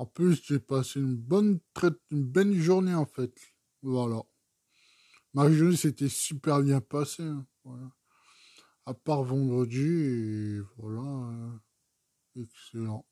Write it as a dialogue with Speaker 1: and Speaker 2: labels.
Speaker 1: En plus, j'ai passé une bonne traite, une belle journée en fait. Voilà. Ma journée s'était super bien passée. Hein, voilà. À part vendredi, et voilà. Hein. excellent.